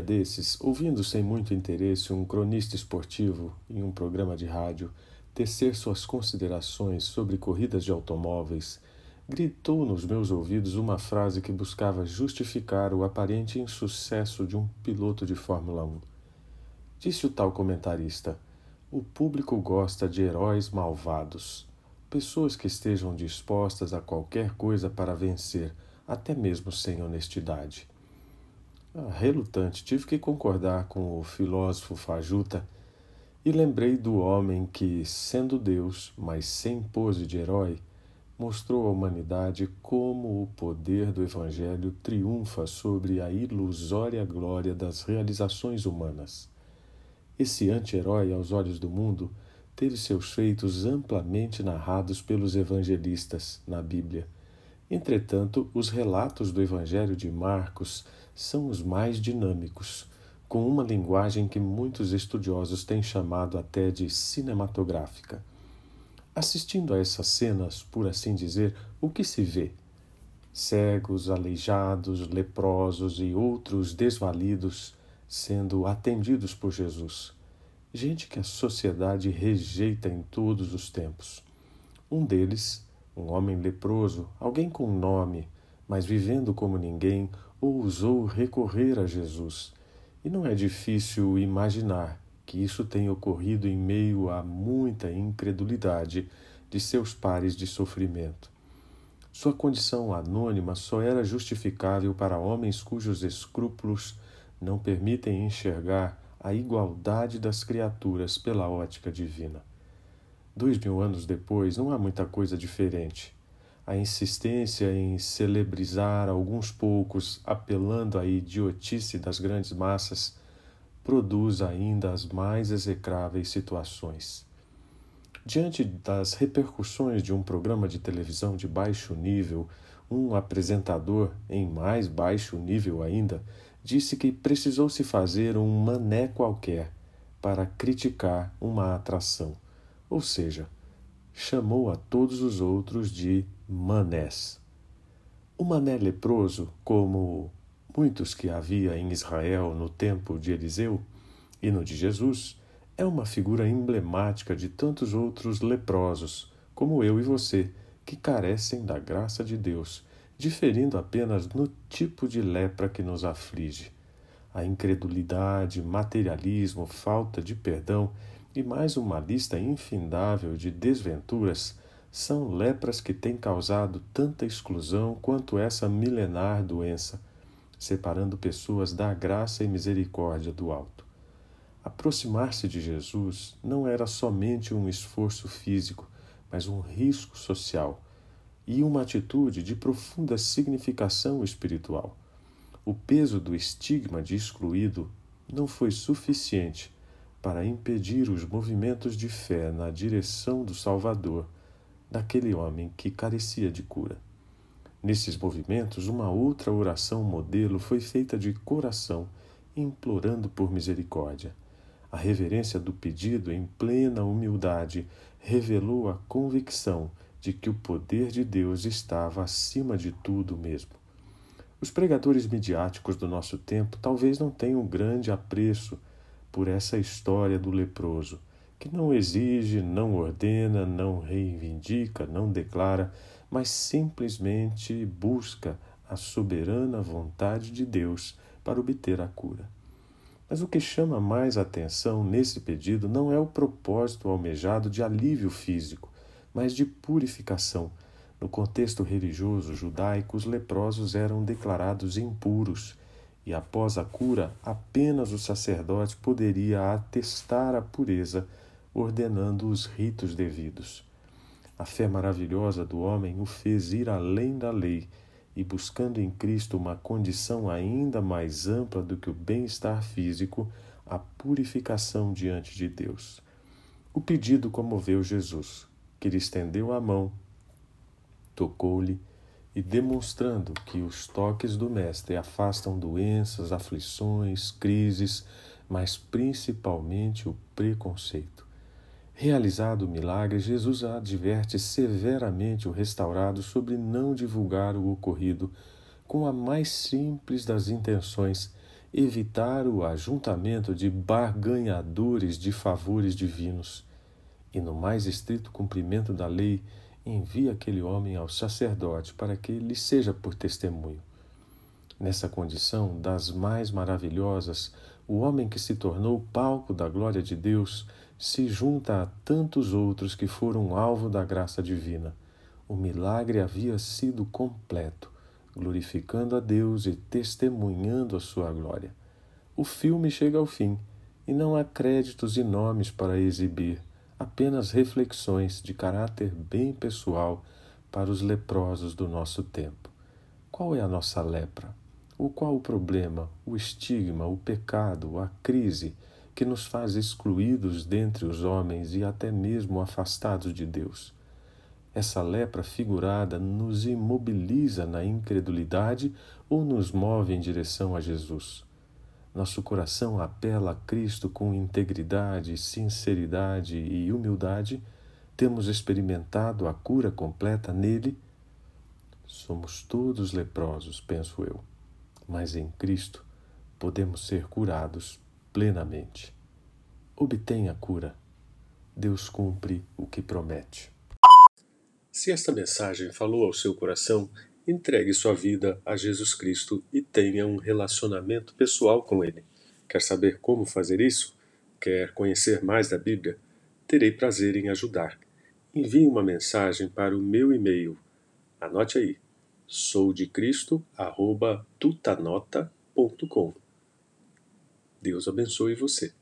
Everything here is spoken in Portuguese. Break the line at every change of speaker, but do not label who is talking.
desses, ouvindo sem muito interesse um cronista esportivo em um programa de rádio tecer suas considerações sobre corridas de automóveis, gritou nos meus ouvidos uma frase que buscava justificar o aparente insucesso de um piloto de Fórmula 1. Disse o tal comentarista: O público gosta de heróis malvados, pessoas que estejam dispostas a qualquer coisa para vencer, até mesmo sem honestidade. Ah, relutante, tive que concordar com o filósofo fajuta e lembrei do homem que, sendo Deus, mas sem pose de herói, mostrou à humanidade como o poder do Evangelho triunfa sobre a ilusória glória das realizações humanas. Esse anti-herói, aos olhos do mundo, teve seus feitos amplamente narrados pelos evangelistas na Bíblia. Entretanto, os relatos do Evangelho de Marcos são os mais dinâmicos, com uma linguagem que muitos estudiosos têm chamado até de cinematográfica. Assistindo a essas cenas, por assim dizer, o que se vê? Cegos, aleijados, leprosos e outros desvalidos sendo atendidos por Jesus. Gente que a sociedade rejeita em todos os tempos. Um deles, um homem leproso, alguém com nome, mas vivendo como ninguém, ousou recorrer a Jesus. E não é difícil imaginar que isso tenha ocorrido em meio a muita incredulidade de seus pares de sofrimento. Sua condição anônima só era justificável para homens cujos escrúpulos não permitem enxergar a igualdade das criaturas pela ótica divina. Dois mil anos depois, não há muita coisa diferente a insistência em celebrizar alguns poucos, apelando à idiotice das grandes massas, produz ainda as mais execráveis situações. Diante das repercussões de um programa de televisão de baixo nível, um apresentador, em mais baixo nível ainda, disse que precisou se fazer um mané qualquer para criticar uma atração, ou seja, chamou a todos os outros de manés. O mané leproso, como muitos que havia em Israel no tempo de Eliseu e no de Jesus, é uma figura emblemática de tantos outros leprosos, como eu e você, que carecem da graça de Deus, diferindo apenas no tipo de lepra que nos aflige. A incredulidade, materialismo, falta de perdão e mais uma lista infindável de desventuras são lepras que têm causado tanta exclusão quanto essa milenar doença, separando pessoas da graça e misericórdia do alto. Aproximar-se de Jesus não era somente um esforço físico, mas um risco social e uma atitude de profunda significação espiritual. O peso do estigma de excluído não foi suficiente para impedir os movimentos de fé na direção do Salvador daquele homem que carecia de cura. Nesses movimentos, uma outra oração modelo foi feita de coração, implorando por misericórdia. A reverência do pedido, em plena humildade, revelou a convicção de que o poder de Deus estava acima de tudo mesmo. Os pregadores midiáticos do nosso tempo talvez não tenham grande apreço por essa história do leproso, que não exige, não ordena, não reivindica, não declara, mas simplesmente busca a soberana vontade de Deus para obter a cura. Mas o que chama mais atenção nesse pedido não é o propósito almejado de alívio físico, mas de purificação. No contexto religioso judaico, os leprosos eram declarados impuros e após a cura, apenas o sacerdote poderia atestar a pureza, ordenando os ritos devidos. A fé maravilhosa do homem o fez ir além da lei e, buscando em Cristo uma condição ainda mais ampla do que o bem-estar físico, a purificação diante de Deus. O pedido comoveu Jesus, que lhe estendeu a mão, tocou-lhe e demonstrando que os toques do Mestre afastam doenças, aflições, crises, mas principalmente o preconceito. Realizado o milagre, Jesus adverte severamente o restaurado sobre não divulgar o ocorrido com a mais simples das intenções evitar o ajuntamento de barganhadores de favores divinos, e no mais estrito cumprimento da lei, envia aquele homem ao sacerdote para que lhe seja por testemunho. Nessa condição das mais maravilhosas, o homem que se tornou palco da glória de Deus se junta a tantos outros que foram alvo da graça divina. O milagre havia sido completo, glorificando a Deus e testemunhando a sua glória. O filme chega ao fim e não há créditos e nomes para exibir, apenas reflexões de caráter bem pessoal para os leprosos do nosso tempo. Qual é a nossa lepra? O qual o problema, o estigma, o pecado, a crise que nos faz excluídos dentre os homens e até mesmo afastados de Deus? Essa lepra figurada nos imobiliza na incredulidade ou nos move em direção a Jesus? Nosso coração apela a Cristo com integridade, sinceridade e humildade? Temos experimentado a cura completa nele? Somos todos leprosos, penso eu mas em Cristo podemos ser curados plenamente. Obtenha a cura. Deus cumpre o que promete. Se esta mensagem falou ao seu coração, entregue sua vida a Jesus Cristo e tenha um relacionamento pessoal com Ele. Quer saber como fazer isso? Quer conhecer mais da Bíblia? Terei prazer em ajudar. Envie uma mensagem para o meu e-mail. Anote aí soudecristo@tutanota.com. Deus abençoe você.